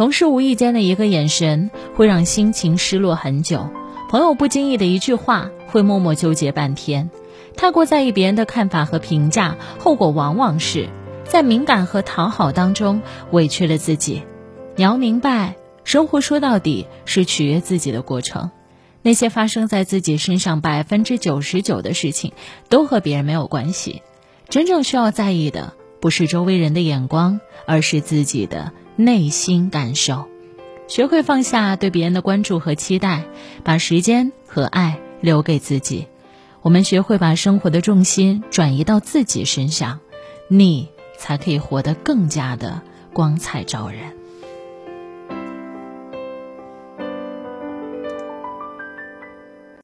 同事无意间的一个眼神会让心情失落很久，朋友不经意的一句话会默默纠结半天。太过在意别人的看法和评价，后果往往是在敏感和讨好当中委屈了自己。你要明白，生活说到底是取悦自己的过程。那些发生在自己身上百分之九十九的事情，都和别人没有关系。真正需要在意的，不是周围人的眼光，而是自己的内心感受。学会放下对别人的关注和期待，把时间和爱留给自己。我们学会把生活的重心转移到自己身上，你才可以活得更加的光彩照人。